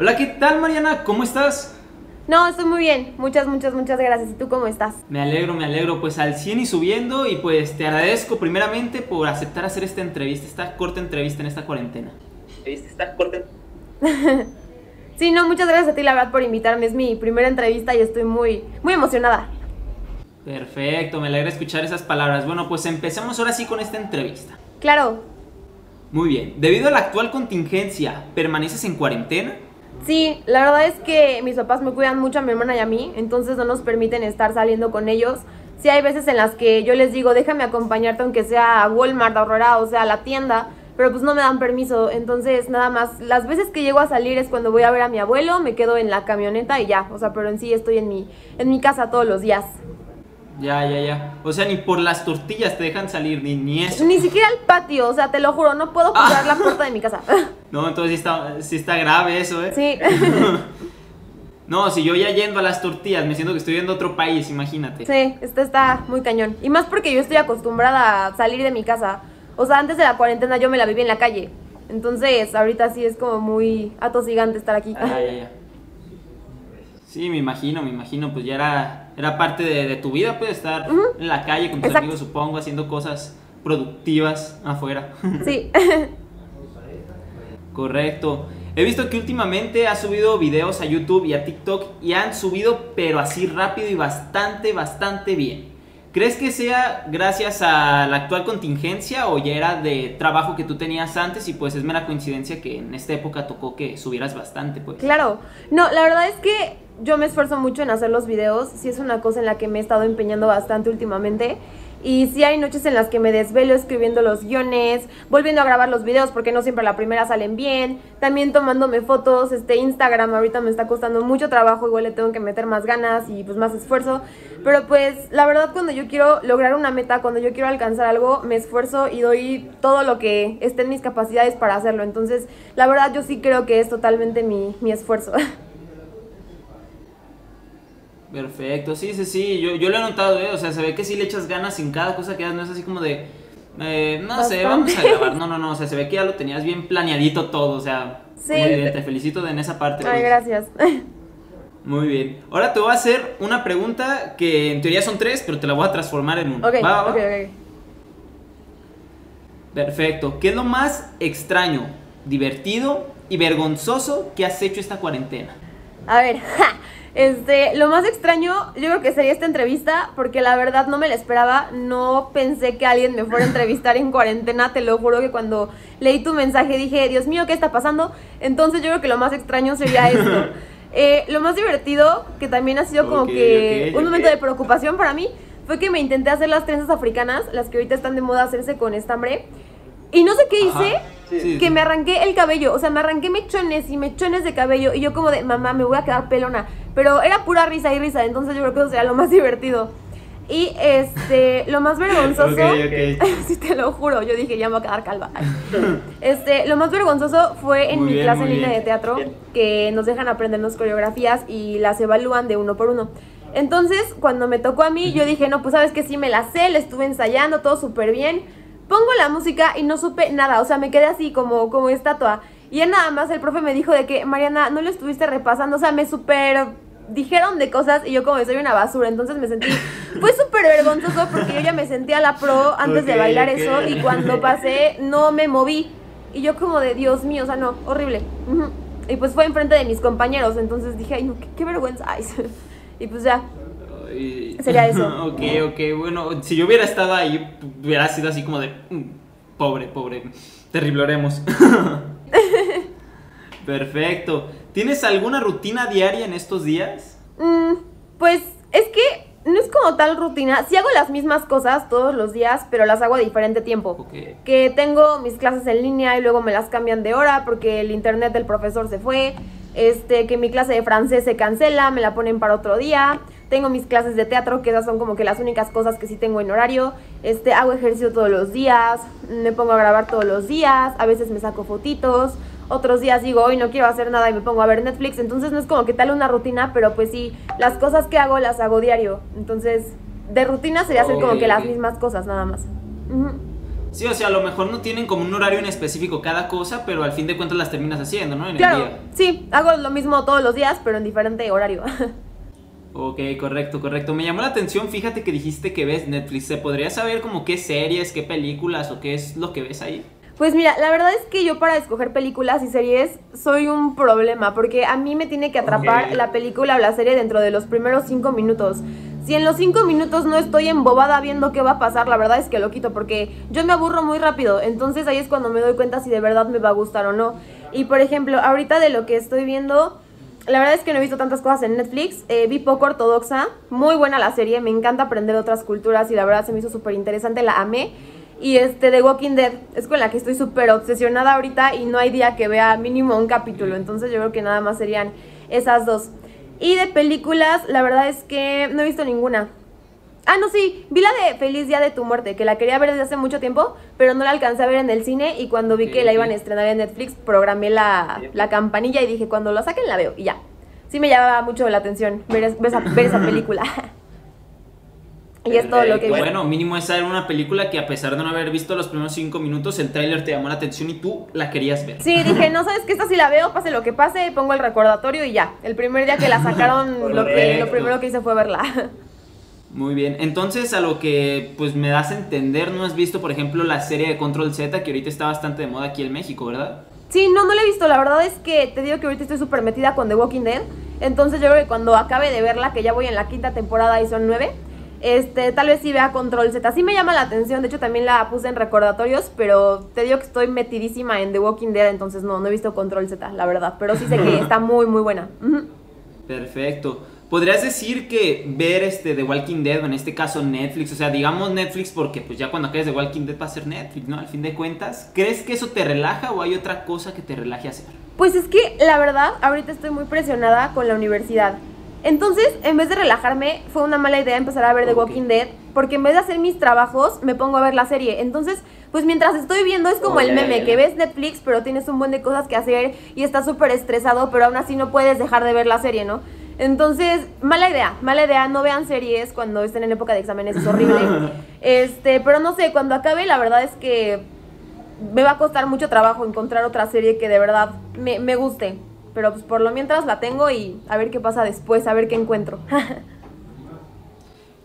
Hola, ¿qué tal Mariana? ¿Cómo estás? No, estoy muy bien. Muchas, muchas, muchas gracias. ¿Y tú cómo estás? Me alegro, me alegro. Pues al 100 y subiendo y pues te agradezco primeramente por aceptar hacer esta entrevista, esta corta entrevista en esta cuarentena. Esta corta Sí, no, muchas gracias a ti la verdad por invitarme. Es mi primera entrevista y estoy muy, muy emocionada. Perfecto, me alegra escuchar esas palabras. Bueno, pues empecemos ahora sí con esta entrevista. Claro. Muy bien. Debido a la actual contingencia, ¿permaneces en cuarentena? Sí, la verdad es que mis papás me cuidan mucho a mi hermana y a mí, entonces no nos permiten estar saliendo con ellos. Sí hay veces en las que yo les digo, déjame acompañarte aunque sea a Walmart, a Aurora, o sea, a la tienda, pero pues no me dan permiso. Entonces, nada más, las veces que llego a salir es cuando voy a ver a mi abuelo, me quedo en la camioneta y ya, o sea, pero en sí estoy en mi, en mi casa todos los días. Ya, ya, ya. O sea, ni por las tortillas te dejan salir, ni, ni eso. Ni siquiera al patio, o sea, te lo juro, no puedo cruzar la puerta de mi casa. No, entonces sí está, sí está grave eso, ¿eh? Sí. No, si yo ya yendo a las tortillas, me siento que estoy yendo a otro país, imagínate. Sí, esto está muy cañón. Y más porque yo estoy acostumbrada a salir de mi casa. O sea, antes de la cuarentena yo me la viví en la calle. Entonces, ahorita sí es como muy atosigante estar aquí. Ah, ya, ya. Sí, me imagino, me imagino, pues ya era, era parte de, tu vida, pues estar en la calle con tus amigos, supongo, haciendo cosas productivas afuera. Sí. Correcto. He visto que últimamente has subido videos a YouTube y a TikTok y han subido pero así rápido y bastante, bastante bien. ¿Crees que sea gracias a la actual contingencia o ya era de trabajo que tú tenías antes y pues es mera coincidencia que en esta época tocó que subieras bastante pues? Claro, no, la verdad es que yo me esfuerzo mucho en hacer los videos, sí es una cosa en la que me he estado empeñando bastante últimamente y sí hay noches en las que me desvelo escribiendo los guiones, volviendo a grabar los videos porque no siempre la primera salen bien, también tomándome fotos, este Instagram ahorita me está costando mucho trabajo, igual le tengo que meter más ganas y pues más esfuerzo, pero pues la verdad cuando yo quiero lograr una meta, cuando yo quiero alcanzar algo, me esfuerzo y doy todo lo que esté en mis capacidades para hacerlo, entonces la verdad yo sí creo que es totalmente mi, mi esfuerzo. Perfecto, sí, sí, sí, yo, yo lo he notado, ¿eh? o sea, se ve que sí le echas ganas en cada cosa que haces, no es así como de, eh, no sé, vamos a grabar, no, no, no, o sea, se ve que ya lo tenías bien planeadito todo, o sea, muy bien, te felicito en esa parte. Ay, gracias. Muy bien, ahora te voy a hacer una pregunta que en teoría son tres, pero te la voy a transformar en una. Ok, va, va? ok, ok. Perfecto, ¿qué es lo más extraño, divertido y vergonzoso que has hecho esta cuarentena? A ver, ja. Este, lo más extraño, yo creo que sería esta entrevista, porque la verdad no me la esperaba. No pensé que alguien me fuera a entrevistar en cuarentena. Te lo juro que cuando leí tu mensaje dije, Dios mío, ¿qué está pasando? Entonces yo creo que lo más extraño sería esto. Eh, lo más divertido, que también ha sido como que un momento de preocupación para mí, fue que me intenté hacer las trenzas africanas, las que ahorita están de moda hacerse con estambre. Y no sé qué hice, que me arranqué el cabello. O sea, me arranqué mechones y mechones de cabello. Y yo como de, mamá, me voy a quedar pelona. Pero era pura risa y risa, entonces yo creo que eso sería lo más divertido. Y este, lo más vergonzoso, sí te lo juro, yo dije, ya me voy a quedar calva. Este, lo más vergonzoso fue en mi clase en línea de teatro, que nos dejan aprendernos coreografías y las evalúan de uno por uno. Entonces, cuando me tocó a mí, yo dije, no, pues sabes que sí me la sé, le estuve ensayando, todo súper bien Pongo la música y no supe nada, o sea, me quedé así como, como estatua. Y ya nada más el profe me dijo de que, Mariana, no lo estuviste repasando, o sea, me super dijeron de cosas y yo como soy una basura, entonces me sentí, fue súper vergonzoso porque yo ya me sentía la pro antes de bailar eso y cuando pasé no me moví. Y yo como de, Dios mío, o sea, no, horrible. Y pues fue enfrente de mis compañeros, entonces dije, ay, no, qué, qué vergüenza. y pues ya, Sería eso. ok, ok, bueno, si yo hubiera estado ahí, hubiera sido así como de, mm, pobre, pobre, terrible haremos. Perfecto. ¿Tienes alguna rutina diaria en estos días? Mm, pues es que no es como tal rutina. Sí hago las mismas cosas todos los días, pero las hago a diferente tiempo. Que tengo mis clases en línea y luego me las cambian de hora porque el internet del profesor se fue. Este, que mi clase de francés se cancela, me la ponen para otro día. Tengo mis clases de teatro, que esas son como que las únicas cosas que sí tengo en horario. Este, hago ejercicio todos los días, me pongo a grabar todos los días, a veces me saco fotitos, otros días digo, hoy no quiero hacer nada y me pongo a ver Netflix. Entonces no es como que tal una rutina, pero pues sí, las cosas que hago las hago diario. Entonces, de rutina sería hacer como que las mismas cosas nada más. Sí, o sea, a lo mejor no tienen como un horario en específico cada cosa, pero al fin de cuentas las terminas haciendo, ¿no? En claro, el día. sí, hago lo mismo todos los días, pero en diferente horario. Ok, correcto, correcto. Me llamó la atención, fíjate que dijiste que ves Netflix. ¿Se podría saber como qué series, qué películas o qué es lo que ves ahí? Pues mira, la verdad es que yo para escoger películas y series soy un problema, porque a mí me tiene que atrapar la película o la serie dentro de los primeros cinco minutos. Si en los cinco minutos no estoy embobada viendo qué va a pasar, la verdad es que lo quito, porque yo me aburro muy rápido, entonces ahí es cuando me doy cuenta si de verdad me va a gustar o no. Y por ejemplo, ahorita de lo que estoy viendo, la verdad es que no he visto tantas cosas en Netflix. Eh, vi poco ortodoxa. Muy buena la serie. Me encanta aprender otras culturas y la verdad se me hizo súper interesante. La amé. Y este, The Walking Dead es con la que estoy súper obsesionada ahorita y no hay día que vea mínimo un capítulo. Entonces yo creo que nada más serían esas dos. Y de películas, la verdad es que no he visto ninguna. Ah, no, sí, vi la de Feliz Día de tu Muerte, que la quería ver desde hace mucho tiempo, pero no la alcancé a ver en el cine y cuando vi que la iban a estrenar en Netflix, programé la, la campanilla y dije, cuando la saquen la veo y ya. Sí me llamaba mucho la atención ver, ver esa, ver esa película. y es todo lo que vi. Bueno, mínimo esa era una película que a pesar de no haber visto los primeros cinco minutos, el tráiler te llamó la atención y tú la querías ver. Sí, dije, no sabes que esta sí la veo, pase lo que pase, pongo el recordatorio y ya. El primer día que la sacaron, lo, que, lo primero que hice fue verla. Muy bien, entonces a lo que pues me das a entender, no has visto por ejemplo la serie de Control Z que ahorita está bastante de moda aquí en México, ¿verdad? Sí, no, no la he visto. La verdad es que te digo que ahorita estoy súper metida con The Walking Dead. Entonces yo creo que cuando acabe de verla, que ya voy en la quinta temporada y son nueve, este, tal vez sí vea Control Z. Sí me llama la atención, de hecho también la puse en recordatorios, pero te digo que estoy metidísima en The Walking Dead, entonces no, no he visto Control Z, la verdad. Pero sí sé que está muy, muy buena. Perfecto. ¿Podrías decir que ver este The Walking Dead, o en este caso Netflix, o sea, digamos Netflix porque pues ya cuando acabes The Walking Dead va a ser Netflix, ¿no? Al fin de cuentas, ¿crees que eso te relaja o hay otra cosa que te relaje hacer? Pues es que la verdad, ahorita estoy muy presionada con la universidad. Entonces, en vez de relajarme, fue una mala idea empezar a ver The. Walking Dead, porque en vez de hacer mis trabajos, me pongo a ver la serie. Entonces, pues mientras estoy viendo es como Oh, el meme, que ves Netflix, pero tienes un buen de cosas que hacer y estás súper estresado, pero aún así no puedes dejar de ver la serie, ¿no? Entonces, mala idea, mala idea, no vean series cuando estén en época de exámenes, es horrible. este, pero no sé, cuando acabe, la verdad es que me va a costar mucho trabajo encontrar otra serie que de verdad me, me guste. Pero pues por lo mientras la tengo y a ver qué pasa después, a ver qué encuentro.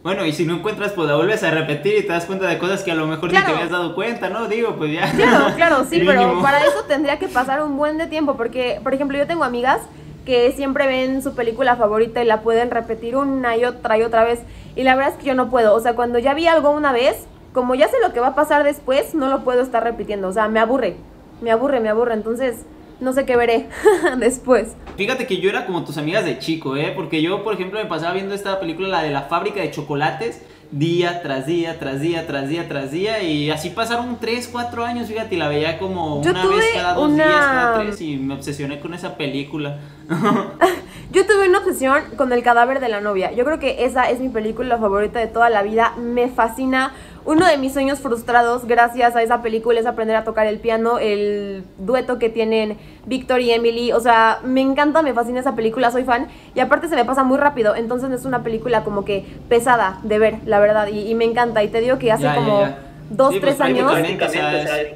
Bueno, y si no encuentras, pues la vuelves a repetir y te das cuenta de cosas que a lo mejor ni Claro. te habías dado cuenta, ¿no? Digo, pues ya. claro, claro, sí, pero para eso tendría que pasar un buen de tiempo. Porque, por ejemplo, yo tengo amigas que siempre ven su película favorita y la pueden repetir una y otra y otra vez. Y la verdad es que yo no puedo. O sea, cuando ya vi algo una vez, como ya sé lo que va a pasar después, no lo puedo estar repitiendo. O sea, me aburre, me aburre, me aburre. Entonces, no sé qué veré después. Fíjate que yo era como tus amigas de chico, ¿eh? Porque yo, por ejemplo, me pasaba viendo esta película, la de la fábrica de chocolates, día tras día, tras día, tras día, tras día. Y así pasaron 3, 4 años, fíjate, y la veía como Yo una vez cada dos una- días, cada tres, y me obsesioné con esa película. Yo tuve una obsesión con el cadáver de la novia. Yo creo que esa es mi película favorita de toda la vida. Me fascina. Uno de mis sueños frustrados gracias a esa película es aprender a tocar el piano, el dueto que tienen Víctor y Emily. O sea, me encanta, me fascina esa película, soy fan. Y aparte se me pasa muy rápido. Entonces es una película como que pesada de ver, la verdad. Y, y me encanta. Y te digo que hace Ya, ya, como ya. dos, Sí, tres pues, años. prácticamente, o sea, es-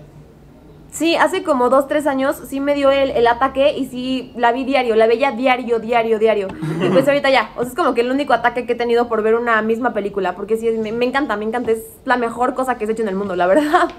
Sí, hace como dos, tres años sí me dio el, el ataque y sí la vi diario, la veía diario, diario, diario. Y pues ahorita ya, o sea, es como que el único ataque que he tenido por ver una misma película, porque sí, me, me encanta, me encanta, es la mejor cosa que se ha hecho en el mundo, la verdad.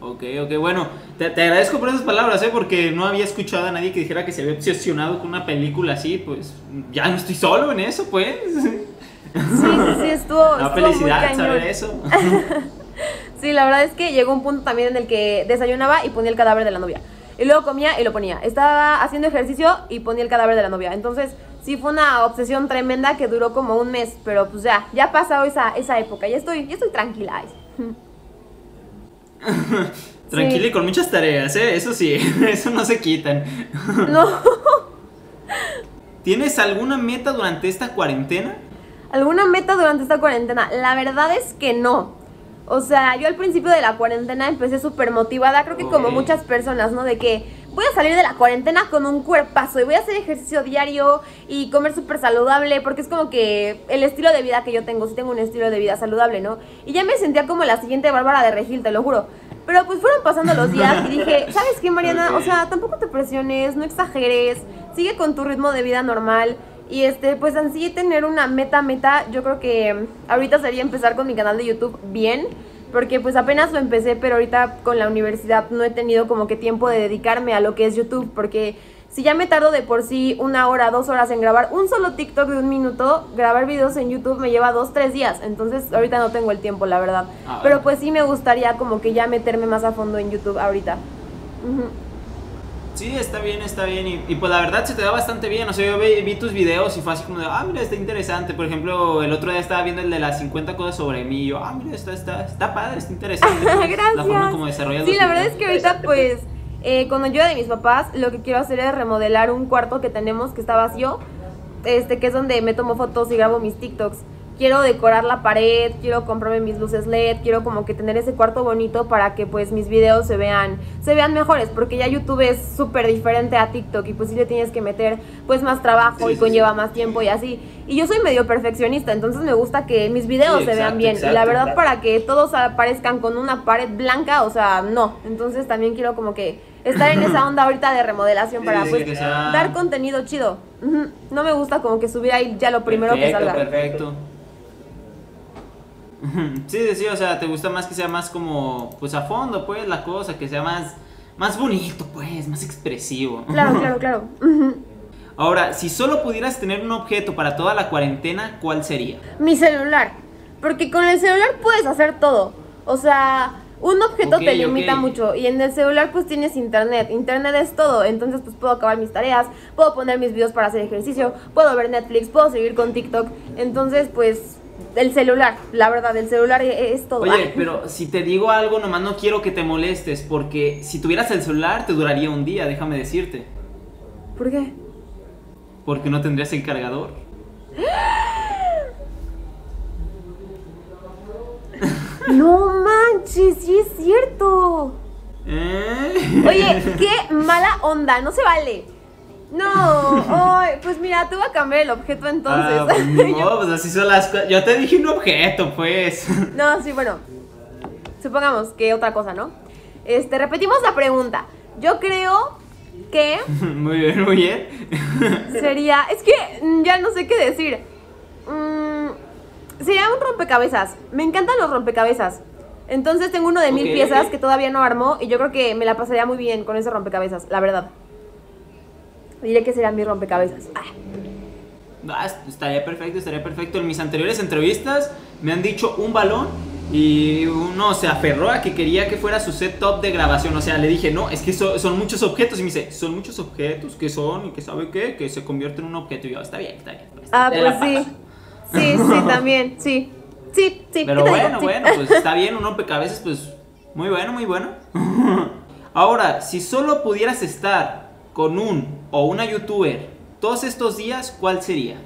Ok, ok, bueno, te, te agradezco por esas palabras, ¿eh? Porque no había escuchado a nadie que dijera que se había obsesionado con una película así, pues ya no estoy solo en eso, pues. Sí, sí, sí, estuvo, La estuvo muy felicidad saber eso. Sí, la verdad es que llegó un punto también en el que desayunaba y ponía el cadáver de la novia. Y luego comía y lo ponía. Estaba haciendo ejercicio y ponía el cadáver de la novia. Entonces, sí fue una obsesión tremenda que duró como un mes. Pero pues ya, ya ha pasado esa, esa época. Ya estoy, ya estoy tranquila. Tranquila Sí. y con muchas tareas, ¿eh? Eso sí, eso no se quitan. No. ¿Tienes alguna meta durante esta cuarentena? ¿Alguna meta durante esta cuarentena? La verdad es que no. O sea, yo al principio de la cuarentena empecé súper motivada, creo que como muchas personas, ¿no? De que voy a salir de la cuarentena con un cuerpazo y voy a hacer ejercicio diario y comer súper saludable porque es como que el estilo de vida que yo tengo, sí tengo un estilo de vida saludable, ¿no? Y ya me sentía como la siguiente Bárbara de Regil, te lo juro. Pero pues fueron pasando los días y dije, ¿sabes qué, Mariana? O sea, tampoco te presiones, no exageres, sigue con tu ritmo de vida normal. Y este, pues así tener una meta, meta, yo creo que ahorita sería empezar con mi canal de YouTube bien porque pues apenas lo empecé, pero ahorita con la universidad no he tenido como que tiempo de dedicarme a lo que es YouTube, porque si ya me tardo de por sí una hora, dos horas en grabar un solo TikTok de un minuto, grabar videos en YouTube me lleva dos, tres días, entonces ahorita no tengo el tiempo, la verdad. Ah, pero pues sí me gustaría como que ya meterme más a fondo en YouTube ahorita. Sí, está bien, está bien. Y, pues la verdad se te da bastante bien. O sea, yo vi, tus videos y fue así como de, ah, mira, está interesante. Por ejemplo, el otro día estaba viendo el de las 50 cosas sobre mí. Y yo, ah, mira, está, está, está padre, está interesante. Gracias. La forma como desarrollas Sí, la verdad es que ahorita, pues, eh, con ayuda de mis papás, lo que quiero hacer es remodelar un cuarto que tenemos que está vacío. Este, que es donde me tomo fotos y grabo mis TikToks quiero decorar la pared, quiero comprarme mis luces LED, quiero como que tener ese cuarto bonito para que pues mis videos se vean, se vean mejores, porque ya YouTube es súper diferente a TikTok y pues sí le tienes que meter pues más trabajo y conlleva más tiempo y así. Y yo soy medio perfeccionista, entonces me gusta que mis videos se vean bien. y la verdad para que todos aparezcan con una pared blanca, o sea, no. Entonces también quiero como que estar en esa onda ahorita de remodelación para pues dar contenido chido. No me gusta como que subir ahí ya lo primero que salga. Perfecto. Sí, sí, o sea, te gusta más que sea más como, pues a fondo, pues, la cosa, que sea más, más bonito, pues, más expresivo. Claro, claro, claro. Ahora, si solo pudieras tener un objeto para toda la cuarentena, ¿cuál sería? Mi celular, porque con el celular puedes hacer todo. O sea, un objeto te limita mucho y en el celular pues tienes internet. Internet es todo, entonces pues puedo acabar mis tareas, puedo poner mis videos para hacer ejercicio, puedo ver Netflix, puedo seguir con TikTok. Entonces pues el celular, la verdad, el celular e-, es todo. Oye, pero si te digo algo, nomás no quiero que te molestes, porque si tuvieras el celular te duraría un día, déjame decirte. ¿Por qué? Porque no tendrías el cargador. No manches, sí es cierto. ¿Eh? Oye, qué mala onda, no se vale. No, pues mira, te voy a cambiar el objeto entonces. Ah, pues no, pues así son las cosas. Yo te dije un objeto, pues. No, sí, bueno. Supongamos que otra cosa, ¿no? Este, repetimos la pregunta. Yo creo que. Muy bien, muy bien. Sería. Es que ya no sé qué decir. Mm, sería un rompecabezas. Me encantan los rompecabezas. Entonces tengo uno de mil piezas que todavía no armó y yo creo que me la pasaría muy bien con ese rompecabezas, la verdad. Diré que será mi rompecabezas. Ah. estaría perfecto, estaría perfecto. En mis anteriores entrevistas me han dicho un balón y uno se aferró a que quería que fuera su set top de grabación. O sea, le dije, no, es que son muchos objetos. Y me dice, son muchos objetos, ¿qué son? ¿Y qué sabe qué? Que se convierte en un objeto. Y yo, está bien, está bien. Pues, ah, pues sí. Sí, sí, también, sí. Sí, sí. Pero bueno, bueno, pues está bien, un rompecabezas, pues muy bueno, muy bueno. Ahora, si solo pudieras estar con un o una youtuber todos estos días, ¿cuál sería?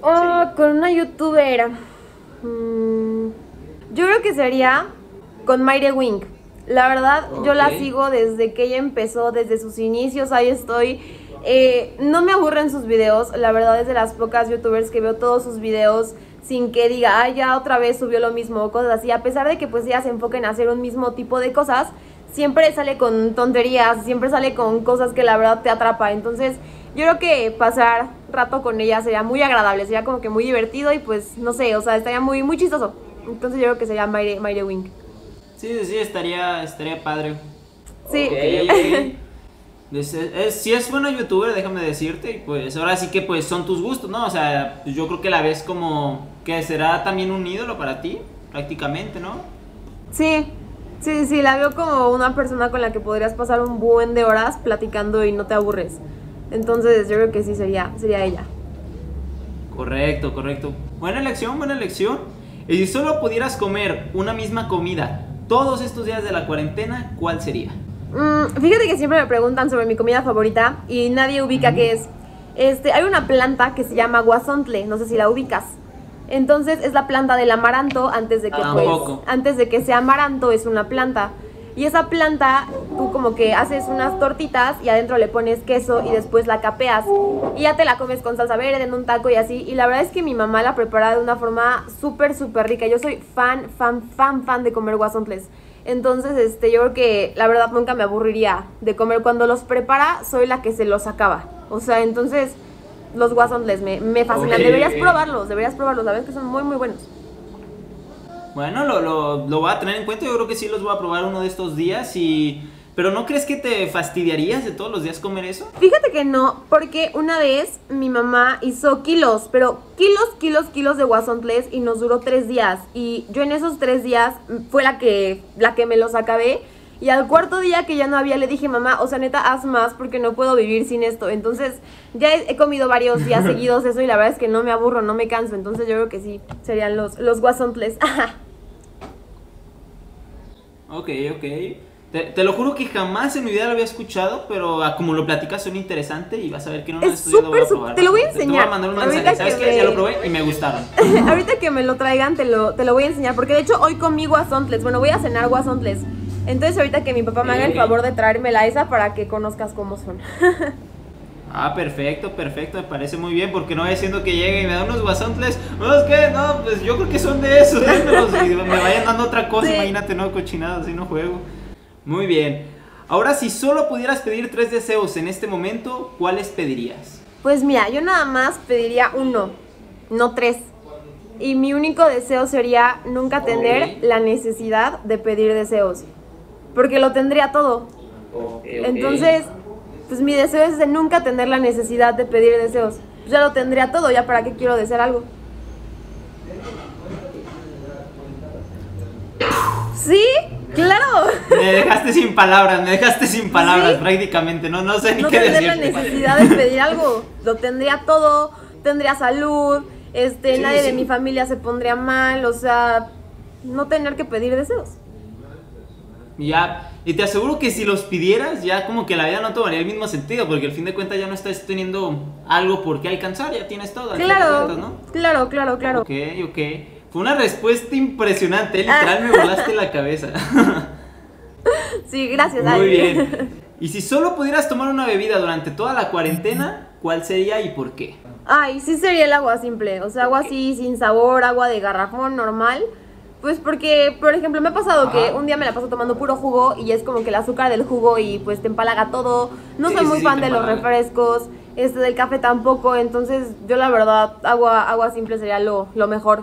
Oh, con una youtuber. Mm, yo creo que sería con Mayre Wing. La verdad, yo la sigo desde que ella empezó, desde sus inicios, ahí estoy. Eh, no me aburren sus videos, la verdad es de las pocas youtubers que veo todos sus videos sin que diga, ay, ya otra vez subió lo mismo, cosas así. A pesar de que pues ella se enfoca en hacer un mismo tipo de cosas, siempre sale con tonterías, siempre sale con cosas que la verdad te atrapa. Entonces, yo creo que pasar rato con ella sería muy agradable, sería como que muy divertido y pues, no sé, o sea, estaría muy, muy chistoso. Entonces, yo creo que sería Mayre, Mayre Wing. Sí, sí, estaría, estaría padre. Sí. si es buena youtuber, déjame decirte, pues ahora sí que pues son tus gustos, ¿no? O sea, pues, yo creo que la ves como que será también un ídolo para ti, prácticamente, ¿no? Sí, Sí, sí, la veo como una persona con la que podrías pasar un buen de horas platicando y no te aburres. Entonces yo creo que sí sería, sería ella. Correcto, correcto. Buena elección, buena elección. Y si solo pudieras comer una misma comida todos estos días de la cuarentena, ¿cuál sería? Mm, fíjate que siempre me preguntan sobre mi comida favorita y nadie ubica qué es. Este, hay una planta que se llama guasontle, no sé si la ubicas. Entonces es la planta del amaranto antes de que pues, antes de que sea amaranto es una planta. Y esa planta, tú como que haces unas tortitas y adentro le pones queso y después la capeas. Y ya te la comes con salsa verde en un taco y así. Y la verdad es que mi mamá la prepara de una forma súper, súper rica. Yo soy fan, fan, fan, fan de comer guasontles. Entonces, este, yo creo que la verdad nunca me aburriría de comer. Cuando los prepara, soy la que se los acaba. O sea, entonces, los guasontles me, me fascinan. Deberías probarlos, deberías probarlos. La verdad es que son muy, muy buenos. Bueno, lo, lo, lo voy a tener en cuenta. Yo creo que sí los voy a probar uno de estos días. y Pero ¿no crees que te fastidiarías de todos los días comer eso? Fíjate que no, porque una vez mi mamá hizo kilos, pero kilos, kilos, kilos de guasontles y nos duró tres días. Y yo en esos tres días fue la que, la que me los acabé. Y al cuarto día que ya no había, le dije, mamá, o sea, neta, haz más porque no puedo vivir sin esto. Entonces, ya he, he comido varios días seguidos eso y la verdad es que no me aburro, no me canso. Entonces, yo creo que sí, serían los, los guasontles. Ok, ok. Te, te lo juro que jamás en mi vida lo había escuchado, pero ah, como lo platicas suena interesante y vas a ver que no lo Es he estudiado, voy a súper, súper- probar. te lo voy a Te- Te voy enseñar. a mandar un mensaje. ¿Sabes que qué? me- Ya lo probé y me gustaron. Ahorita que me lo traigan, te lo, te lo voy a enseñar. Porque de hecho, hoy comí guasontles. Bueno, voy a cenar guasontles. Entonces, ahorita que mi papá me haga el favor de traérmela esa para que conozcas cómo son. Ah, perfecto, perfecto, me parece muy bien, porque no voy siendo que llegue y me da unos guasontles, no, es que, no, pues yo creo que son de esos, démelos", y me vayan dando otra cosa, Sí. imagínate, no, cochinadas, así no juego. Muy bien, ahora si solo pudieras pedir tres deseos en este momento, ¿cuáles pedirías? Pues mira, yo nada más pediría uno, no tres. Y mi único deseo sería nunca tener la necesidad de pedir deseos. Porque lo tendría todo. Entonces, pues mi deseo es de nunca tener la necesidad de pedir deseos. Pues ya lo tendría todo, ya para qué quiero desear algo. Sí, claro. Me dejaste sin palabras, me dejaste sin palabras Sí. prácticamente, no, no sé ni no qué tendría la necesidad de pedir algo. Lo tendría todo, tendría salud, este, Sí, nadie sí. de mi familia se pondría mal, o sea, no tener que pedir deseos. Ya, y te aseguro que si los pidieras, ya como que la vida no tomaría el mismo sentido, porque al fin de cuentas ya no estás teniendo algo por qué alcanzar, ya tienes todo. Claro, cuentas, ¿no? claro, claro, claro. Ok, ok. Fue una respuesta impresionante, literal me volaste la cabeza. Sí, gracias. Muy bien. Y si solo pudieras tomar una bebida durante toda la cuarentena, ¿cuál sería y por qué? Ay, sí sería el agua simple, o sea, agua así, sin sabor, agua de garrafón normal. Pues porque, por ejemplo, me ha pasado que un día me la paso tomando puro jugo y es como que el azúcar del jugo y pues te empalaga todo. No Sí, soy muy sí, fan de los refrescos, este del café tampoco, entonces yo la verdad, agua, agua simple sería lo, lo mejor.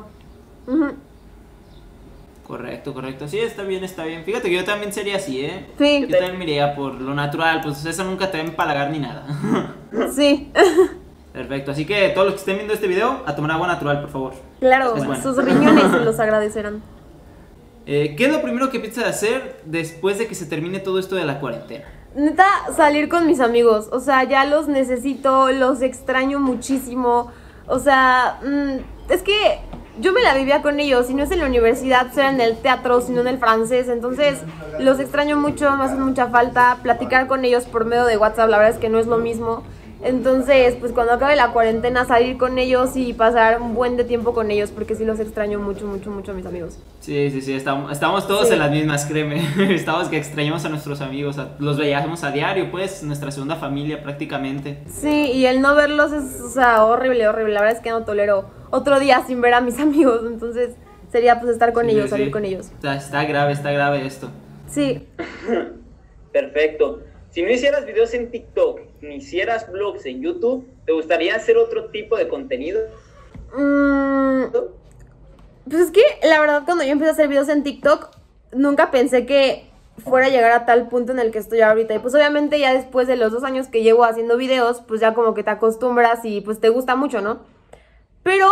Correcto, correcto. Sí, está bien, está bien. Fíjate que yo también sería así, ¿eh? Sí. Yo también me iría por lo natural, pues eso nunca te va a empalagar ni nada. Sí, Perfecto, así que todos los que estén viendo este video, a tomar agua natural, por favor. claro, sus riñones se los agradecerán. Eh, ¿Qué es lo primero que piensas hacer después de que se termine todo esto de la cuarentena? Neta, salir con mis amigos. O sea, ya los necesito, los extraño muchísimo. O sea, mm, es que yo me la vivía con ellos. Si no es en la universidad, era en el teatro, sino en el francés. Entonces, los extraño mucho, me hacen mucha falta. Platicar con ellos por medio de WhatsApp, la verdad es que no es lo mismo. Entonces, pues cuando acabe la cuarentena, salir con ellos y pasar un buen de tiempo con ellos, porque sí los extraño mucho, mucho, mucho a mis amigos. Sí, sí, sí, estamos, estamos todos Sí. en las mismas, créeme. Estamos que extrañamos a nuestros amigos, a- los veíamos a diario, pues, nuestra segunda familia prácticamente. Sí, y el no verlos es, o sea, horrible, horrible. La verdad es que no tolero otro día sin ver a mis amigos. Entonces, sería pues estar con Sí, ellos, sí, salir con ellos. Está, está grave, está grave esto. Sí. Perfecto. Si no hicieras videos en TikTok, hicieras vlogs en YouTube, ¿te gustaría hacer otro tipo de contenido? Mm, pues es que la verdad cuando yo empecé a hacer videos en TikTok, nunca pensé que fuera a llegar a tal punto en el que estoy ahorita. Y pues obviamente ya después de los dos años que llevo haciendo videos, pues ya como que te acostumbras y pues te gusta mucho, ¿no? Pero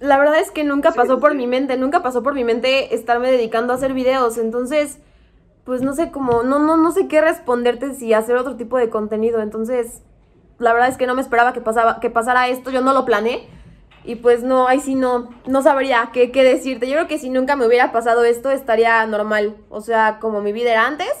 la verdad es que nunca pasó por mi mente, nunca pasó por mi mente estarme dedicando a hacer videos. Entonces, pues no sé cómo, no, no, no sé qué responderte si hacer otro tipo de contenido. Entonces, la verdad es que no me esperaba que, pasaba, que pasara esto, yo no lo planeé. Y pues no, ahí sí no, no sabría qué, qué decirte. Yo creo que si nunca me hubiera pasado esto, estaría normal. O sea, como mi vida era antes.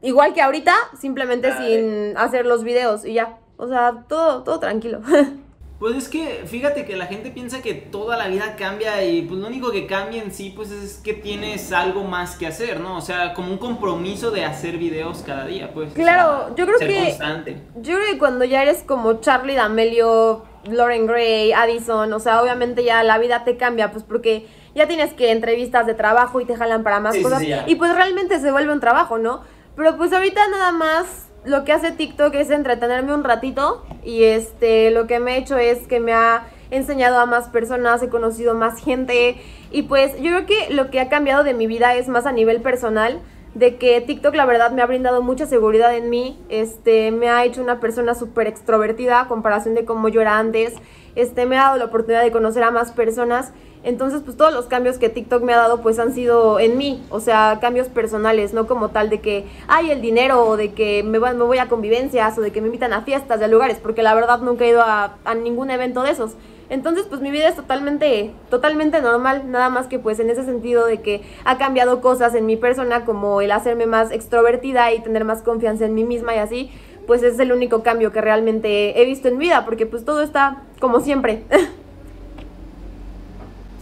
Igual que ahorita, simplemente Dale. sin hacer los videos y ya. O sea, todo, todo tranquilo. Pues es que fíjate que la gente piensa que toda la vida cambia y pues lo único que cambia en sí pues es que tienes algo más que hacer, ¿no? O sea, como un compromiso de hacer videos cada día, pues. Claro, yo creo ser que constante. yo creo que cuando ya eres como Charlie D'Amelio, Lauren Gray, Addison, o sea, obviamente ya la vida te cambia, pues porque ya tienes que entrevistas de trabajo y te jalan para más Sí, cosas sí, y pues realmente se vuelve un trabajo, ¿no? Pero pues ahorita nada más lo que hace TikTok es entretenerme un ratito y este lo que me ha hecho es que me ha enseñado a más personas, he conocido más gente y pues yo creo que lo que ha cambiado de mi vida es más a nivel personal de que TikTok la verdad me ha brindado mucha seguridad en mí, este me ha hecho una persona súper extrovertida a comparación de cómo yo era antes, este me ha dado la oportunidad de conocer a más personas entonces, pues todos los cambios que TikTok me ha dado, pues han sido en mí, o sea, cambios personales, no como tal de que hay el dinero o de que me, va- me voy a convivencias o de que me invitan a fiestas de lugares, porque la verdad nunca he ido a, ningún evento de esos. Entonces, pues mi vida es totalmente, totalmente normal, nada más que pues en ese sentido de que ha cambiado cosas en mi persona, como el hacerme más extrovertida y tener más confianza en mí misma y así, pues es el único cambio que realmente he visto en mi vida, porque pues todo está como siempre.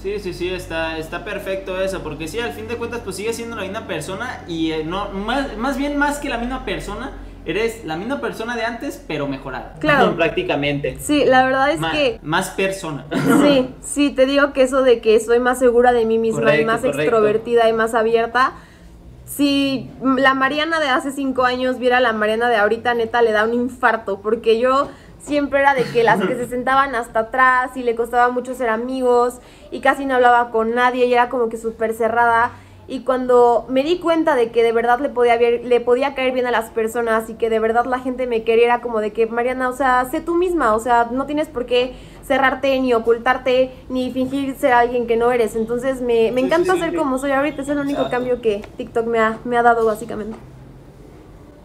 Sí, sí, sí, está, está perfecto eso, porque sí, al fin de cuentas, pues sigues siendo la misma persona y eh, no, más, más bien más que la misma persona, eres la misma persona de antes, pero mejorada. Claro. Prácticamente. Sí, la verdad es que... Más persona. Sí, sí, te digo que eso de que soy más segura de mí misma y más correcto. extrovertida y más abierta. Si la Mariana de hace cinco años viera a la Mariana de ahorita, neta, le da un infarto, porque yo siempre era de que las que se sentaban hasta atrás y le costaba mucho ser amigos y casi no hablaba con nadie y era como que súper cerrada. Y cuando me di cuenta de que de verdad le podía, ver- le podía caer bien a las personas y que de verdad la gente me quería, era como de que, Mariana, o sea, sé tú misma, o sea, no tienes por qué cerrarte ni ocultarte ni fingir ser alguien que no eres. Entonces me, me encanta sí, sí, ser sí. como soy ahorita, es el único Exacto. cambio que TikTok me ha, me ha dado básicamente.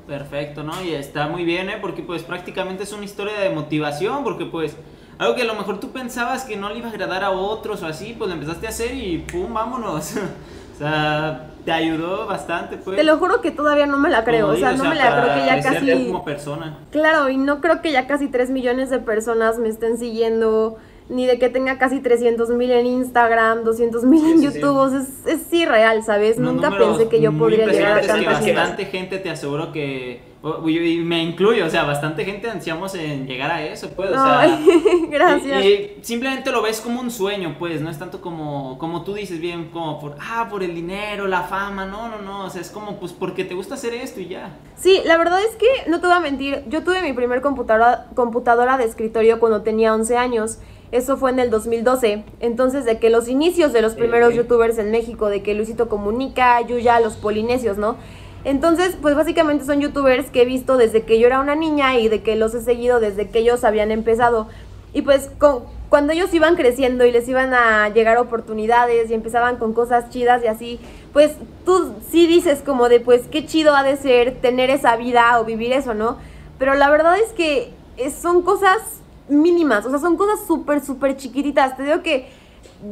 Perfecto, ¿no? Y está muy bien, ¿eh? Porque pues prácticamente es una historia de motivación, porque pues algo que a lo mejor tú pensabas que no le iba a agradar a otros o así, pues lo empezaste a hacer y pum, vámonos. o sea, te ayudó bastante, pues. Te lo juro que todavía no me la creo, Como o sea, digo, no me la creo que ya casi... como persona. Claro, y no creo que ya casi 3 millones de personas me estén siguiendo, ni de que tenga casi 300 mil en Instagram, 200 mil en Sí, sí, sí. YouTube, o sea, es, es irreal, ¿sabes? Nunca pensé que yo podría llegar a impresionantes tanta que bastante gente te aseguro que y me incluyo, o sea, bastante gente ansiamos en llegar a eso, pues, o sea, Ay, gracias. Y, y simplemente lo ves como un sueño, pues, no es tanto como, como tú dices bien, como por, ah, por el dinero, la fama, no, no, no, o sea, es como, pues, porque te gusta hacer esto y ya. Sí, la verdad es que no te voy a mentir, yo tuve mi primer computadora, computadora de escritorio cuando tenía 11 años. Eso fue en el 2012. Entonces, de que los inicios de los primeros youtubers en México, de que Luisito Comunica, Yuya, los polinesios, ¿no? Entonces, pues básicamente son youtubers que he visto desde que yo era una niña y de que los he seguido desde que ellos habían empezado. Y pues con- cuando ellos iban creciendo y les iban a llegar oportunidades y empezaban con cosas chidas y así, pues tú sí dices como de pues qué chido ha de ser tener esa vida o vivir eso, ¿no? Pero la verdad es que son cosas mínimas, o sea, son cosas súper, súper chiquititas. Te digo que,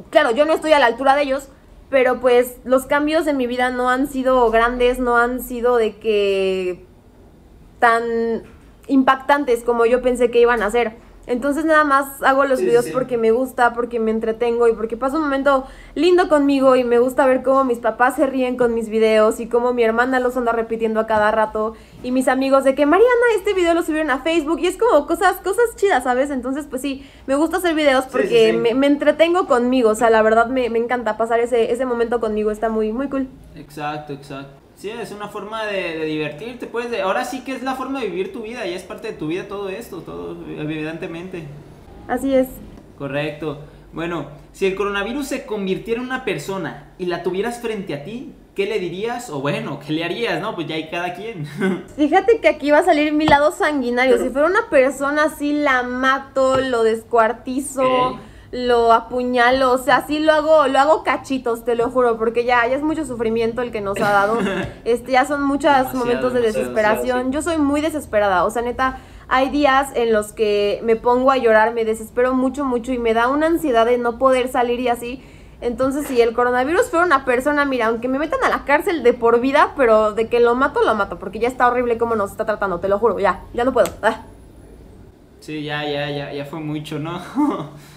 claro, yo no estoy a la altura de ellos, pero pues los cambios en mi vida no han sido grandes, no han sido de que tan impactantes como yo pensé que iban a ser. Entonces nada más hago los Sí, videos sí. porque me gusta, porque me entretengo y porque paso un momento lindo conmigo y me gusta ver cómo mis papás se ríen con mis videos y cómo mi hermana los anda repitiendo a cada rato y mis amigos de que Mariana este video lo subieron a Facebook y es como cosas cosas chidas, ¿sabes? Entonces pues sí, me gusta hacer videos Sí, porque sí, sí. Me, me entretengo conmigo, o sea, la verdad me, me encanta pasar ese, ese momento conmigo, está muy, muy cool. Exacto, exacto. Sí, es una forma de, de divertirte, pues, de, ahora sí que es la forma de vivir tu vida y es parte de tu vida todo esto, todo, evidentemente. Así es. Correcto. Bueno, si el coronavirus se convirtiera en una persona y la tuvieras frente a ti, ¿qué le dirías? O bueno, ¿qué le harías? No, pues ya hay cada quien. Fíjate que aquí va a salir mi lado sanguinario. Si fuera una persona así, la mato, lo descuartizo. Lo apuñalo. O sea, así lo hago, lo hago cachitos, te lo juro, porque ya, ya es mucho sufrimiento el que nos ha dado. Este, ya son muchos Demasiado, momentos de desesperación. sí. Yo soy muy desesperada. O sea, neta, hay días en los que me pongo a llorar, me desespero mucho, mucho y me da una ansiedad de no poder salir y así. Entonces, si el coronavirus fuera una persona, mira, aunque me metan a la cárcel de por vida, pero de que lo mato, lo mato, porque ya está horrible cómo nos está tratando, te lo juro, ya, ya no puedo. Ah. Sí, ya, ya, ya, ya fue mucho, ¿no?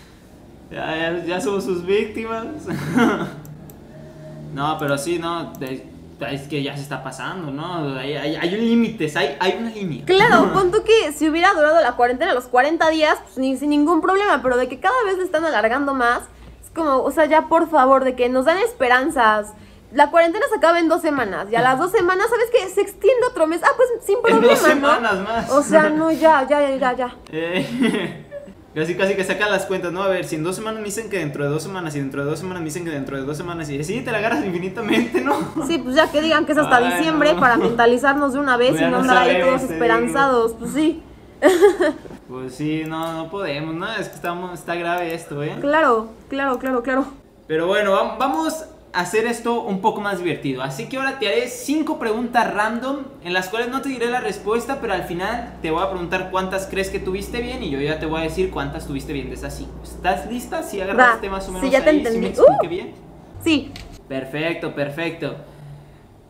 ya, ya, ya somos sus víctimas. no, pero sí, no, de- es que ya se está pasando, ¿no? Hay, hay, hay límites, hay, hay una línea. Claro, pon tú que si hubiera durado la cuarentena los 40 días, pues ni, sin ningún problema, pero de que cada vez le están alargando más, es como, o sea, ya por favor, de que nos dan esperanzas. La cuarentena se acaba en dos semanas, y a las dos semanas, ¿sabes qué? Se extiende otro mes. Ah, pues sin En problema, dos ¿no? semanas más. O sea, no, ya, ya, ya, ya, ya. Eh, casi, casi que sacan las cuentas, ¿no? A ver, si en dos semanas me dicen que dentro de dos semanas, y dentro de dos semanas me dicen que dentro de dos semanas, y sí, te la agarras infinitamente, ¿no? Sí, pues ya que digan que es hasta Ay, diciembre no. para mentalizarnos de una vez Pues y no andar ahí todos esperanzados. Pues sí, Pues sí, no, no podemos, ¿no? Es que estamos, está grave esto, ¿eh? claro, claro, claro, claro. Pero bueno, vam- vamos hacer esto un poco más divertido. Así que ahora te haré cinco preguntas random en las cuales no te diré la respuesta, pero al final te voy a preguntar cuántas crees que tuviste bien y yo ya te voy a decir cuántas tuviste bien de esas cinco. ¿Estás lista? Si agarraste Va, más o sí, menos ya te ahí, ¿sí me entendí. expliqué Uh. bien? Sí, Perfecto, perfecto.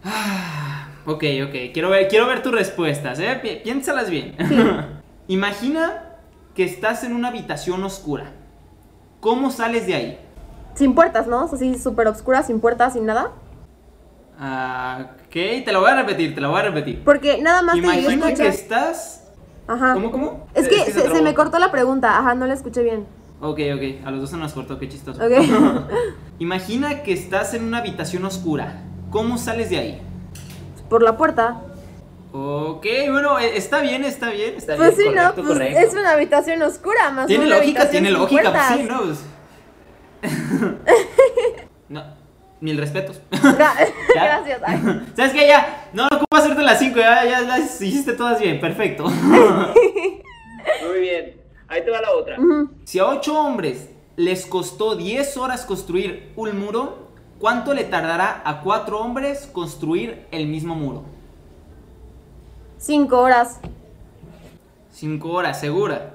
Ah, ok, ok. Quiero ver, quiero ver tus respuestas, ¿eh? Pi- Piénsalas bien. Imagina que estás en una habitación oscura. ¿Cómo sales de ahí? Sin puertas, ¿no? Así súper oscura, sin puertas, sin nada. Ah, ok, te lo voy a repetir, te lo voy a repetir. Porque nada más te Imagina que estás. Ajá. ¿Cómo, cómo? Es que, se, me cortó la pregunta. Ajá, no la escuché bien. Ok, ok, a los dos se nos cortó, qué chistoso. Ok. Imagina que estás en una habitación oscura. ¿Cómo sales de ahí? Por la puerta. Ok, bueno, eh, está bien, está bien, está Pues sí, bien. ¿no? correcto, Pues correcto. es una habitación oscura, más Tiene una lógica, tiene lógica, pues sí, ¿no? Pues- no, mil respetos. Gra- Ya. Gracias. Ay. ¿Sabes qué? Ya, no, no ocupo hacerte las cinco, ya, ya las hiciste todas bien, perfecto. Muy bien. Ahí te va la otra. Si a ocho hombres les costó 10 horas construir un muro, ¿cuánto le tardará a cuatro hombres construir el mismo muro? Cinco horas. Cinco horas, segura.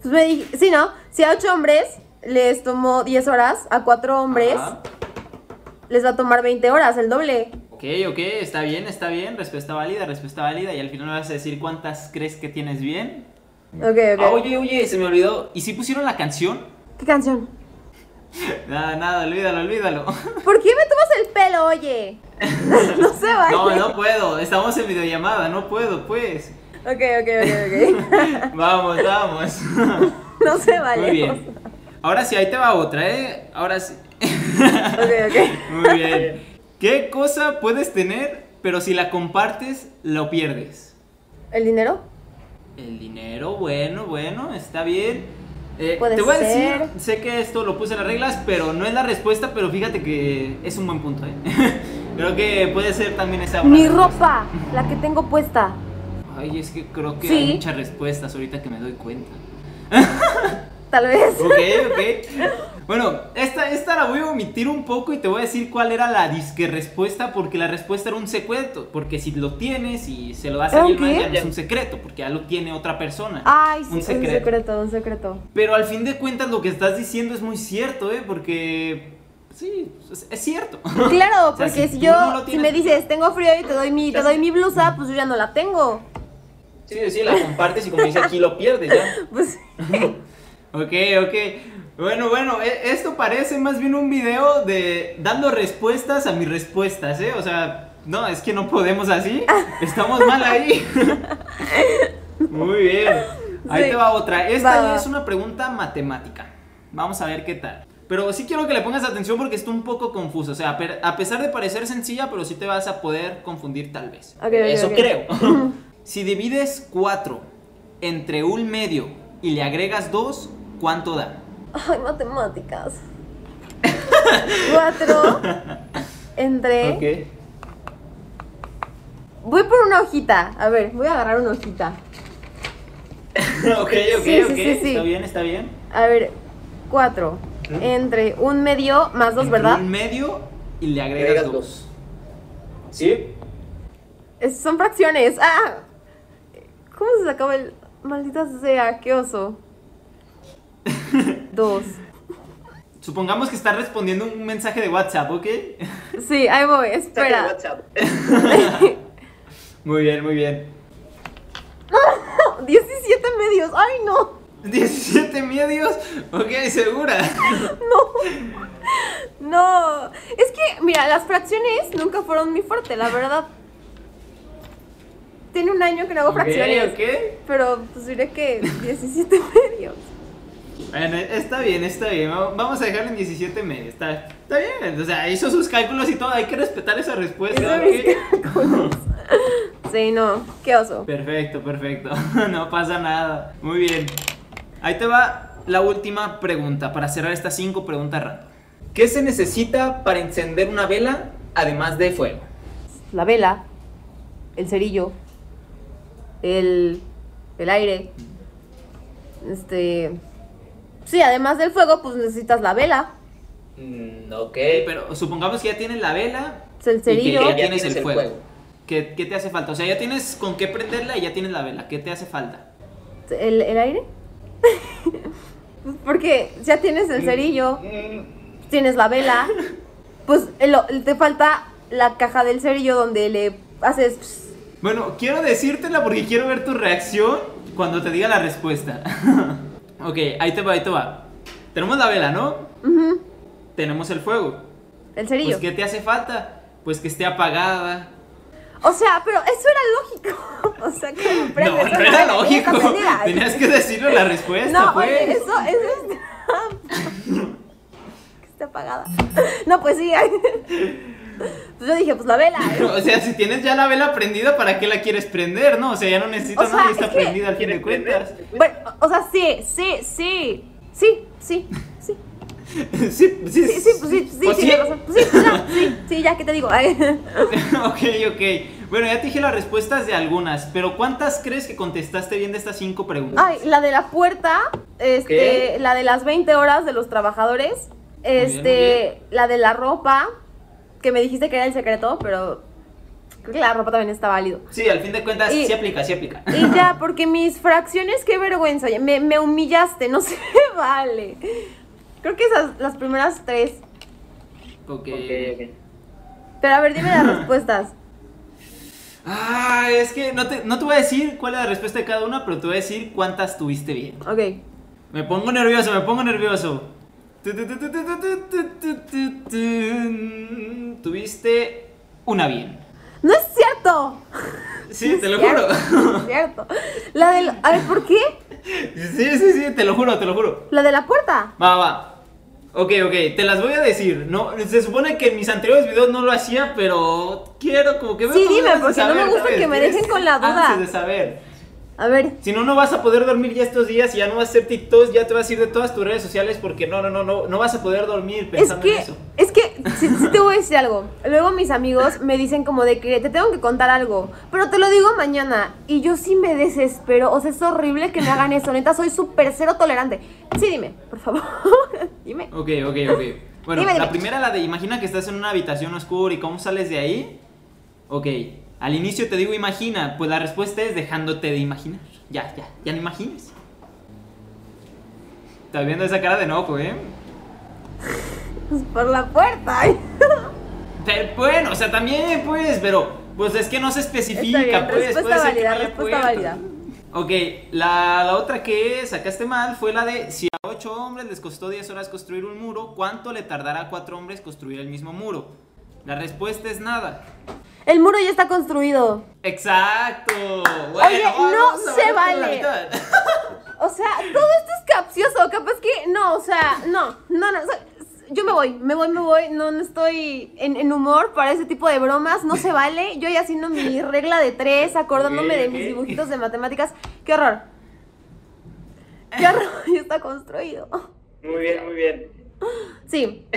Pues me dije, sí, ¿no? Si a ocho hombres les tomó 10 horas, a cuatro hombres Ajá. les va a tomar 20 horas, el doble. Ok, ok, está bien, está bien. Respuesta válida, respuesta válida. Y al final me vas a decir cuántas crees que tienes bien. Ok, ok. Ah, oye, oye, se me olvidó. ¿Y si pusieron la canción? ¿Qué canción? Nada, nada, olvídalo, olvídalo. ¿Por qué me tomas el pelo, oye? no se vale. No, no puedo. Estamos en videollamada, no puedo, pues. Ok, ok, ok, Vamos, vamos. ok. no se vale. Muy bien. Ahora sí, ahí te va otra, ¿eh? Ahora sí. Ok, ok. Muy bien. ¿Qué cosa puedes tener, pero si la compartes, lo pierdes? ¿El dinero? El dinero, bueno, bueno, está bien. Eh, Puede te voy a decir, sé que esto lo puse en las reglas, pero no es la respuesta, pero fíjate que es un buen punto, ¿eh? creo que puede ser también esa Mi respuesta. ropa, la que tengo puesta. Ay, es que creo que Sí. hay muchas respuestas ahorita que me doy cuenta. Tal vez. Ok, ok. Bueno, esta, esta la voy a omitir un poco y te voy a decir cuál era la disque respuesta, porque la respuesta era un secreto. Porque si lo tienes y se lo das a ¿Era un alguien más, ya no es un secreto, porque ya lo tiene otra persona. Ay, sí, un un secreto. secreto, un secreto. Pero al fin de cuentas lo que estás diciendo es muy cierto, ¿eh? Porque... Sí, es, cierto. Claro, O sea, porque si yo, no si me dices, tengo frío y te doy mi, te doy mi blusa, pues yo ya no la tengo. Sí, sí, la compartes y como dice aquí lo pierdes ya. Pues, Ok, ok. Bueno, bueno, e- esto parece más bien un video de dando respuestas a mis respuestas, ¿eh? O sea, no, es que no podemos así. Estamos mal ahí. Muy bien. Ahí Sí. te va otra. Esta Va, es una pregunta matemática. Vamos a ver qué tal. Pero sí quiero que le pongas atención porque está un poco confuso. O sea, a pesar de parecer sencilla, pero sí te vas a poder confundir tal vez. Eso creo. Si divides 4 entre un medio y le agregas 2, ¿cuánto da? Ay, matemáticas. Cuatro entre. Voy por una hojita. A ver, voy a agarrar una hojita. ok, ok, Sí, ok. sí, sí. Está bien, está bien. A ver, cuatro entre un medio más dos, Entre ¿verdad? Un medio y le agregas Agregas 2. dos. ¿Sí? Es- son fracciones. ¡Ah! ¿Cómo se sacaba el. Maldita sea, qué oso. Dos. Supongamos que estás respondiendo un mensaje de WhatsApp, ¿ok? Sí, ahí voy, espera. WhatsApp. muy bien, muy bien. 17 medios. Ay, no. 17 medios. Ok, segura. No. Es que, mira, las fracciones nunca fueron mi fuerte, la verdad. Tiene un año que no hago Ok, fracciones. ok. Pero pues diré que 17 medios. Bueno, está bien, está bien. Va- Vamos a dejarlo en 17 medios. Está, está bien. O sea, hizo sus cálculos y todo. Hay que respetar esa respuesta. Sí, no. Qué oso. Perfecto, perfecto. No pasa nada. Muy bien. Ahí te va la última pregunta para cerrar estas cinco preguntas random. ¿Qué se necesita para encender una vela además de fuego? La vela, el cerillo, el, el aire. Este. Sí, además del fuego, pues necesitas la vela, Mm, ok. Pero supongamos que ya tienes la vela el y que cerillo. ya Ya tienes tienes el el fuego. fuego. ¿Qué, qué te hace falta? O sea, ya tienes con qué prenderla y ya tienes la vela. ¿Qué te hace falta? ¿El, el aire? Porque ya tienes el cerillo, tienes la vela, pues el- te falta la caja del cerillo donde le haces... pss. Bueno, quiero decírtela porque quiero ver tu reacción cuando te diga la respuesta. ok, ahí te va, ahí te va. Tenemos la vela, ¿no? Tenemos el fuego. el cerillo. Pues, ¿qué te hace falta? Pues que esté apagada. O sea, pero eso era lógico. O sea, que me No, no era lógico. prendida. Tenías que decirle la respuesta, No, pues. oye, eso, eso es... que esté apagada. No, pues sí. Pues yo dije, pues la vela. ¿eh? O sea, si tienes ya la vela prendida, ¿para qué la quieres prender? No, o sea, ya no necesitas O sea, nada y está es prendida al fin de ¿Quieres cuentas. prender? Bueno, o sea, sí, sí, sí. Sí, sí, sí. sí, sí, Sí, sí, pues sí, sí, ¿O tienes razón. Pues sí, pues ya, sí, sí, ya, ¿qué te digo? Ok, ok. Bueno, ya te dije las respuestas de algunas, pero ¿cuántas crees que contestaste bien de estas cinco preguntas? Ay, la de la puerta, este, la de las 20 horas de los trabajadores, bien, este, la de la ropa, que me dijiste que era el secreto, pero creo que la ropa también está válido. Sí, al fin de cuentas, Y- sí aplica, sí aplica. Y ya, porque mis fracciones, qué vergüenza, me, me humillaste, no se vale. Creo que esas, las primeras tres. Ok. Ok, ok. Pero a ver, dime las respuestas. Ah, es que no te, no te voy a decir cuál es la respuesta de cada una, pero te voy a decir cuántas tuviste bien. Ok. Me pongo nervioso, me pongo nervioso. Tuviste una bien. ¡No es cierto! Sí, te lo juro. Cierto. La del. A ver, ¿por qué? Sí, sí, sí, te lo juro, te lo juro. ¿La de la puerta? Va, va. Ok, ok, te las voy a decir, ¿no? Se supone que en mis anteriores videos no lo hacía, pero quiero como que... Me sí, dime, porque no me gusta que me dejen con la duda. Antes de saber. A ver. Si no, no vas a poder dormir ya estos días y ya no vas a hacer TikToks, ya te vas a ir de todas tus redes sociales porque no, no, no, no, no vas a poder dormir Es pensando en que, eso. es que, sí, sí te voy a decir algo. Luego mis amigos me dicen como de que te tengo que contar algo, pero te lo digo mañana. Y yo sí me desespero. O sea, es horrible que me hagan eso. Neta, soy súper cero tolerante. Sí, dime, por favor. dime. Ok, ok, ok. Bueno, Dime, la dime. primera, la de imagina que estás en una habitación oscura y cómo sales de ahí. Ok, al inicio te digo imagina, pues la respuesta es dejándote de imaginar. Ya, ya, ya no imagines. Estás viendo esa cara de enojo, ¿eh? Pues por la puerta. Pero, bueno, o sea, también, pues, pero, pues es que no se especifica, bien, pues. respuesta válida, respuesta válida. Ok, la, la otra que sacaste mal fue la de si a 8 hombres les costó 10 horas construir un muro, ¿cuánto le tardará a 4 hombres construir el mismo muro? La respuesta es nada. El muro ya está construido. Exacto. Oye, no se vale. O sea, todo esto es capcioso. Capaz que no, o sea, no, no, no. o sea, yo me voy, me voy, me voy. No, no estoy en, en humor para ese tipo de bromas. No se vale. Yo ya haciendo mi regla de tres, acordándome de mis dibujitos de matemáticas. ¡Qué horror! ¡Qué horror! Ya está construido. Muy bien, muy bien. Sí.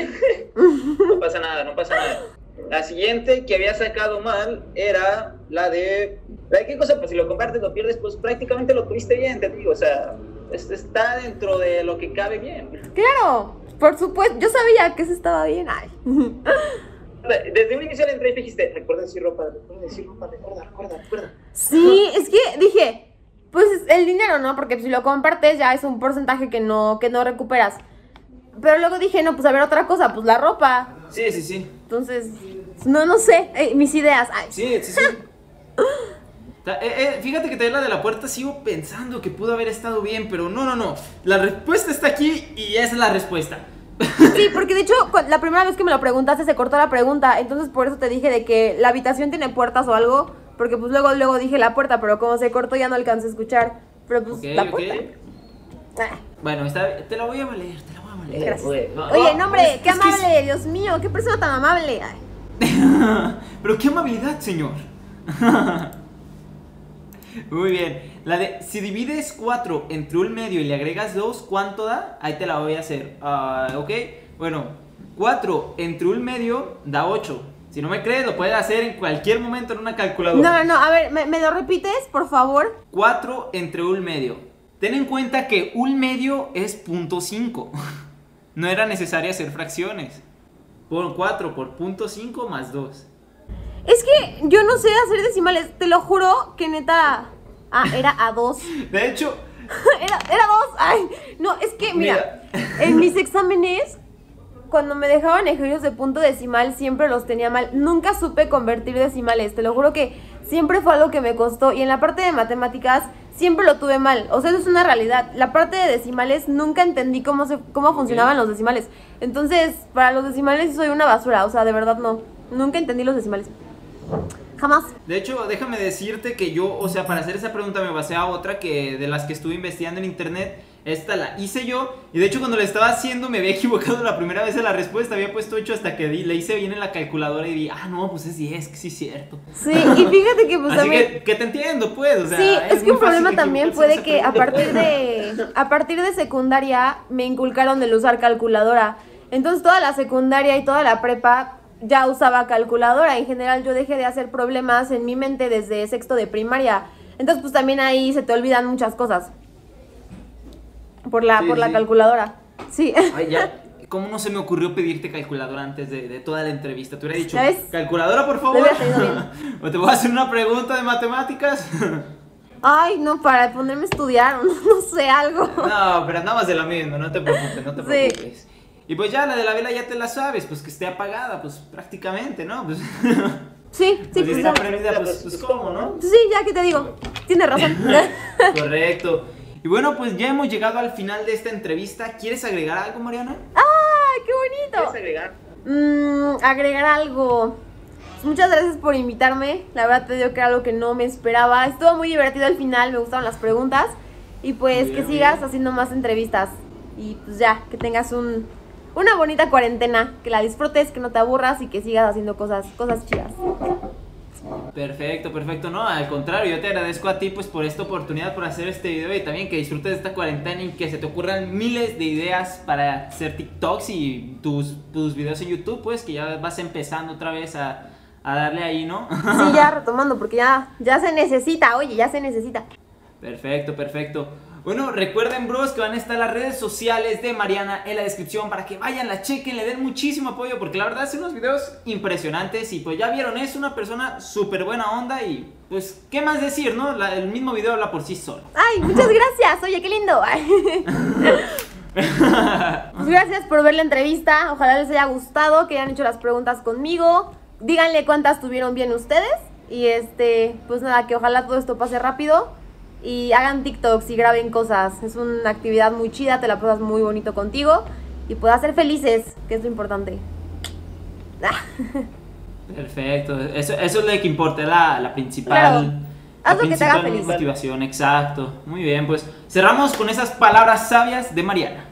No pasa nada, no pasa nada. La siguiente que había sacado mal era la de. ¿La de qué cosa? Pues si lo compartes, lo pierdes, pues prácticamente lo tuviste bien, te digo. O sea, es- está dentro de lo que cabe bien. Claro, por supuesto. Yo sabía que eso estaba bien. Ay. Desde un inicio de la entrevista dijiste: recuerda decir ropa, recuerda decir ropa, recuerda, recuerda, recuerda. Sí, es que dije, pues el dinero, ¿no? Porque si lo compartes ya es un porcentaje que no, que no recuperas. Pero luego dije, no, pues a ver otra cosa, pues la ropa. Sí, sí, sí. Entonces, no, no sé, eh, mis ideas. Ay, Sí, sí, sí. Eh, eh, fíjate que te la de la puerta sigo pensando que pudo haber estado bien, pero no, no, no. La respuesta está aquí y es la respuesta. Sí, porque de hecho, la primera vez que me lo preguntaste se cortó la pregunta, entonces por eso te dije de que la habitación tiene puertas o algo, porque pues luego luego dije la puerta, pero como se cortó ya no alcancé a escuchar. Pero pues la puerta. Ah, Bueno, está, te la voy a valer, gracias. Oye, No, Oye, no, no, hombre, es- qué amable, Dios mío, qué persona tan amable. Ay. Pero qué amabilidad, señor. Muy bien. La de si divides 4 entre un medio y le agregas 2, ¿cuánto da? Ahí te la voy a hacer. Ah, ok. Bueno, 4 entre un medio da 8. Si no me crees, lo puedes hacer en cualquier momento en una No, calculadora. no, no, a ver, ¿me, me lo repites, por favor? 4 entre un medio. Ten en cuenta que un medio es punto 5. No era necesario hacer fracciones. Por 4 por punto 5 más 2. Es que yo no sé hacer decimales, te lo juro que neta... Ah, era a dos. De hecho, era, era dos. Ay, no, es que, mira, en mis exámenes, cuando me dejaban ejercicios de punto decimal, siempre los tenía mal. Nunca supe convertir decimales. Te lo juro que siempre fue algo que me costó. Y en la parte de matemáticas, siempre lo tuve mal. O sea, eso es una realidad. La parte de decimales, nunca entendí cómo, se, cómo funcionaban los decimales. Entonces, para los decimales soy una basura. O sea, de verdad no. Nunca entendí los decimales. Jamás. De hecho, déjame decirte que yo, o sea, para hacer esa pregunta me basé a otra que de las que estuve investigando en internet. Esta la hice yo. Y de hecho, cuando la estaba haciendo, me había equivocado la primera vez en la respuesta. Había puesto 8 hasta que di- le hice bien en la calculadora y di, ah, no, pues es 10, que sí es cierto. Sí, y fíjate que pues Así también... que, que te entiendo, pues. O sea, Sí, es, que un problema también puede que a partir de a partir de secundaria me inculcaron el usar calculadora. Entonces toda la secundaria y toda la prepa ya usaba calculadora. En general yo dejé de hacer problemas en mi mente desde sexto de primaria. Entonces pues también ahí se te olvidan muchas cosas. Por la Sí, por la sí. calculadora. Sí. Ay, ya. ¿Cómo no se me ocurrió pedirte calculadora antes de, de toda la entrevista? Te hubiera dicho, ¿Ya ves? calculadora, por favor. o te voy a hacer una pregunta de matemáticas. Ay, no, para ponerme a estudiar, no sé, algo. No, pero andabas de la misma, no te preocupes, no te Sí. preocupes. Y pues ya la de la vela ya te la sabes, pues que esté apagada, pues prácticamente, ¿no? Pues, Sí, sí, pues, pues, ya. prendida, pues, pues cómo, ¿no? Sí, ya que te digo. Tienes razón. Correcto. Y bueno, pues ya hemos llegado al final de esta entrevista. ¿Quieres agregar algo, Mariana? ¡Ay, qué ¿Quieres bonito! agregar? Mm, agregar algo. Pues muchas gracias por invitarme. La verdad te digo que era algo que no me esperaba. Estuvo muy divertido al final, me gustaron las preguntas. Y pues Bien, que sigas bien. haciendo más entrevistas. Y pues ya, que tengas un, una bonita cuarentena. Que la disfrutes, que no te aburras y que sigas haciendo cosas, cosas chidas. Perfecto, perfecto. No, al contrario, yo te agradezco a ti pues por esta oportunidad, por hacer este video y también que disfrutes de esta cuarentena y que se te ocurran miles de ideas para hacer TikToks y tus, tus videos en YouTube, pues que ya vas empezando otra vez a, a darle ahí, ¿no? Sí, ya retomando, porque ya, ya se necesita, oye, ya se necesita. Perfecto, perfecto. Bueno, recuerden, bros, que van a estar las redes sociales de Mariana en la descripción para que vayan, la chequen, le den muchísimo apoyo, porque la verdad hace unos videos impresionantes y pues ya vieron, es una persona súper buena onda y pues, ¿qué más decir, no? La- el mismo video habla por sí solo. Ay, muchas gracias, oye, qué lindo. Pues gracias por ver la entrevista. Ojalá les haya gustado, que hayan hecho las preguntas conmigo. Díganle cuántas tuvieron bien ustedes. Y este, pues nada, que ojalá todo esto pase rápido. Y hagan TikToks y graben cosas. Es una actividad muy chida, te la pasas muy bonito contigo. Y puedas ser felices, que es lo importante. Ah, Perfecto, eso, eso es lo que importa, la, la principal. Claro. la Haz lo que te haga principal feliz. motivación, exacto. Muy bien, pues cerramos con esas palabras sabias de Mariana.